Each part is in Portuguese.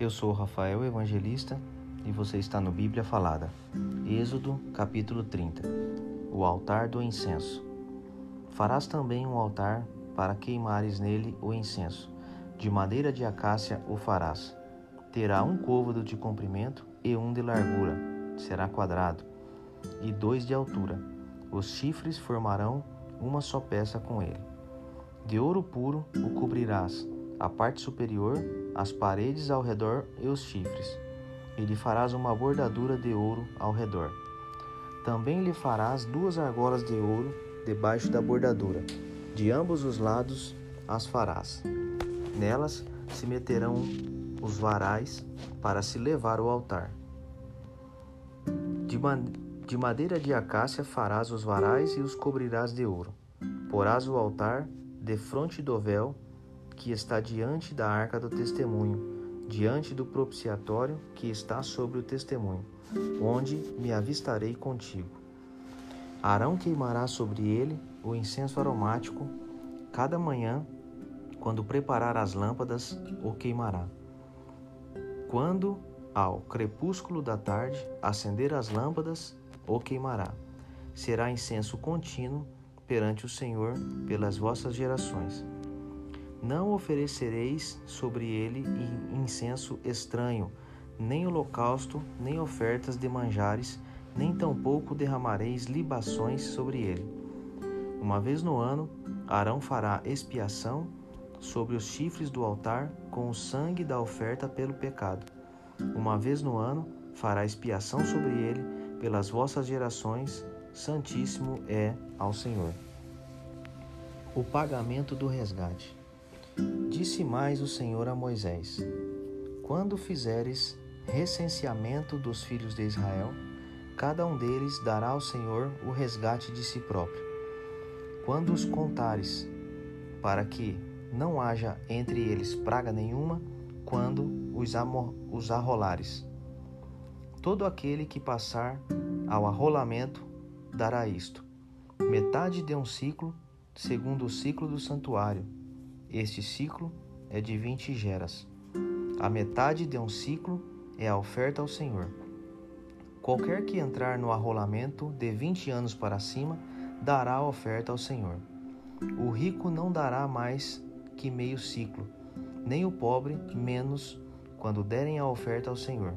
Eu sou Rafael Evangelista e você está no Bíblia Falada. Êxodo, capítulo 30. O altar do incenso. Farás também um altar para queimares nele o incenso. De madeira de acácia o farás. Terá um côvado de comprimento e um de largura. Será quadrado. E dois de altura. Os chifres formarão uma só peça com ele. De ouro puro o cobrirás a parte superior, as paredes ao redor e os chifres. E lhe farás uma bordadura de ouro ao redor. Também lhe farás duas argolas de ouro debaixo da bordadura. De ambos os lados as farás. Nelas se meterão os varais para se levar ao altar. De, de madeira de acácia farás os varais e os cobrirás de ouro. Porás o altar de fronte do véu que está diante da arca do testemunho, diante do propiciatório que está sobre o testemunho, onde me avistarei contigo. Arão queimará sobre ele o incenso aromático cada manhã, quando preparar as lâmpadas, o queimará. Quando, ao crepúsculo da tarde, acender as lâmpadas, o queimará. Será incenso contínuo perante o Senhor pelas vossas gerações. Não oferecereis sobre ele incenso estranho, nem holocausto, nem ofertas de manjares, nem tampouco derramareis libações sobre ele. Uma vez no ano, Arão fará expiação sobre os chifres do altar com o sangue da oferta pelo pecado. Uma vez no ano, fará expiação sobre ele pelas vossas gerações, santíssimo é ao Senhor. O pagamento do resgate. Disse mais o Senhor a Moisés: Quando fizeres recenseamento dos filhos de Israel, cada um deles dará ao Senhor o resgate de si próprio. Quando os contares, para que não haja entre eles praga nenhuma, quando os, os arrolares. Todo aquele que passar ao arrolamento dará isto: metade de um ciclo, segundo o ciclo do santuário este ciclo é de vinte geras. A metade de um ciclo é a oferta ao Senhor. Qualquer que entrar no arrolamento de vinte anos para cima dará a oferta ao Senhor. O rico não dará mais que meio ciclo, nem o pobre menos quando derem a oferta ao Senhor,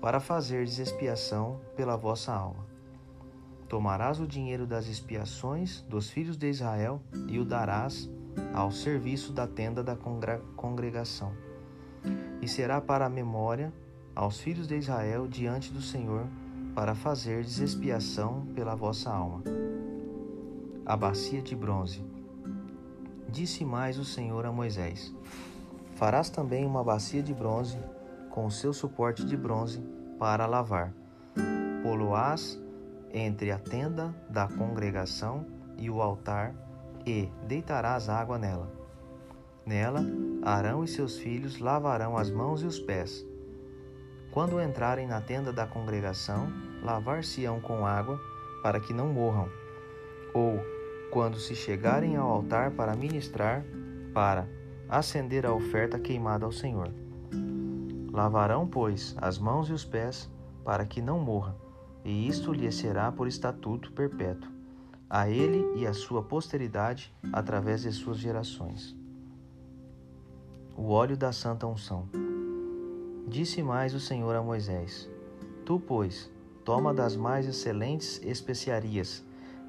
para fazer expiação pela vossa alma. Tomarás o dinheiro das expiações dos filhos de Israel e o darás ao serviço da tenda da congregação. E será para a memória aos filhos de Israel diante do Senhor, para fazer expiação pela vossa alma. A bacia de bronze. Disse mais o Senhor a Moisés: Farás também uma bacia de bronze com o seu suporte de bronze para lavar. Poloás entre a tenda da congregação e o altar e deitarás água nela. Nela, Arão e seus filhos lavarão as mãos e os pés. Quando entrarem na tenda da congregação, lavar-se-ão com água, para que não morram. Ou, quando se chegarem ao altar para ministrar, para acender a oferta queimada ao Senhor. Lavarão, pois, as mãos e os pés, para que não morra, e isto lhe será por estatuto perpétuo a ele e à sua posteridade através de suas gerações. O óleo da santa unção. Disse mais o Senhor a Moisés: Tu, pois, toma das mais excelentes especiarias,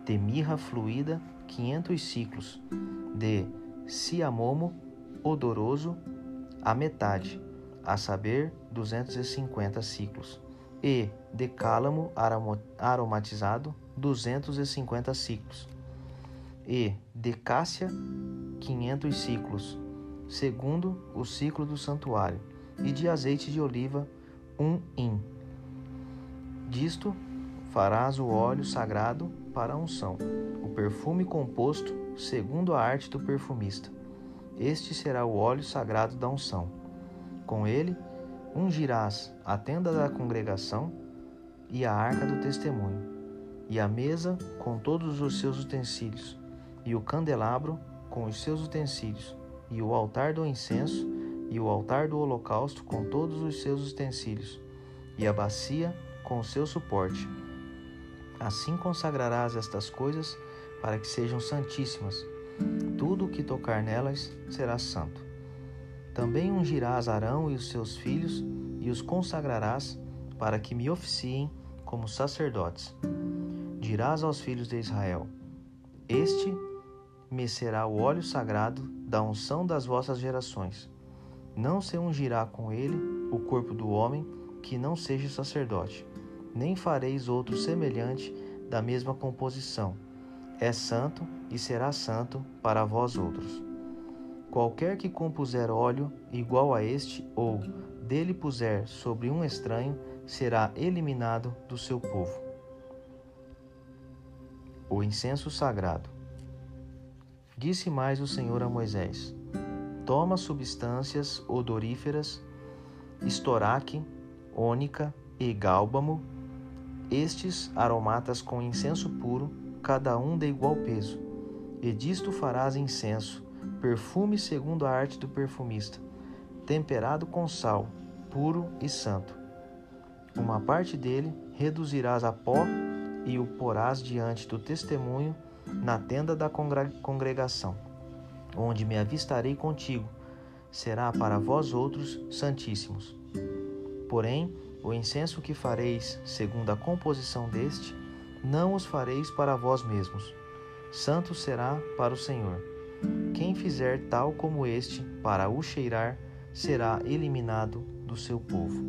de mirra fluída quinhentos ciclos, de ciamomo odoroso a metade, a saber, duzentos e cinquenta ciclos, e de cálamo aromatizado 250 ciclos, e de cássia 500 ciclos, segundo o ciclo do santuário, e de azeite de oliva um in. Disto farás o óleo sagrado para a unção, o perfume composto segundo a arte do perfumista. Este será o óleo sagrado da unção. Com ele ungirás a tenda da congregação e a arca do testemunho e a mesa com todos os seus utensílios, e o candelabro com os seus utensílios, e o altar do incenso e o altar do holocausto com todos os seus utensílios, e a bacia com o seu suporte. Assim consagrarás estas coisas para que sejam santíssimas. Tudo o que tocar nelas será santo. Também ungirás Arão e os seus filhos e os consagrarás para que me oficiem como sacerdotes. Dirás aos filhos de Israel: Este me será o óleo sagrado da unção das vossas gerações. Não se ungirá com ele o corpo do homem que não seja sacerdote, nem fareis outro semelhante da mesma composição. É santo e será santo para vós outros. Qualquer que compuser óleo igual a este, ou dele puser sobre um estranho, será eliminado do seu povo. O incenso sagrado. Disse mais o Senhor a Moisés: Toma substâncias odoríferas, estoraque, ônica e gálbamo, estes aromatas com incenso puro, cada um de igual peso. E disto farás incenso, perfume segundo a arte do perfumista, temperado com sal, puro e santo. Uma parte dele reduzirás a pó e o porás diante do testemunho na tenda da congregação, onde me avistarei contigo, será para vós outros santíssimos. Porém, o incenso que fareis, segundo a composição deste, não os fareis para vós mesmos. Santo será para o Senhor. Quem fizer tal como este, para o cheirar, será eliminado do seu povo.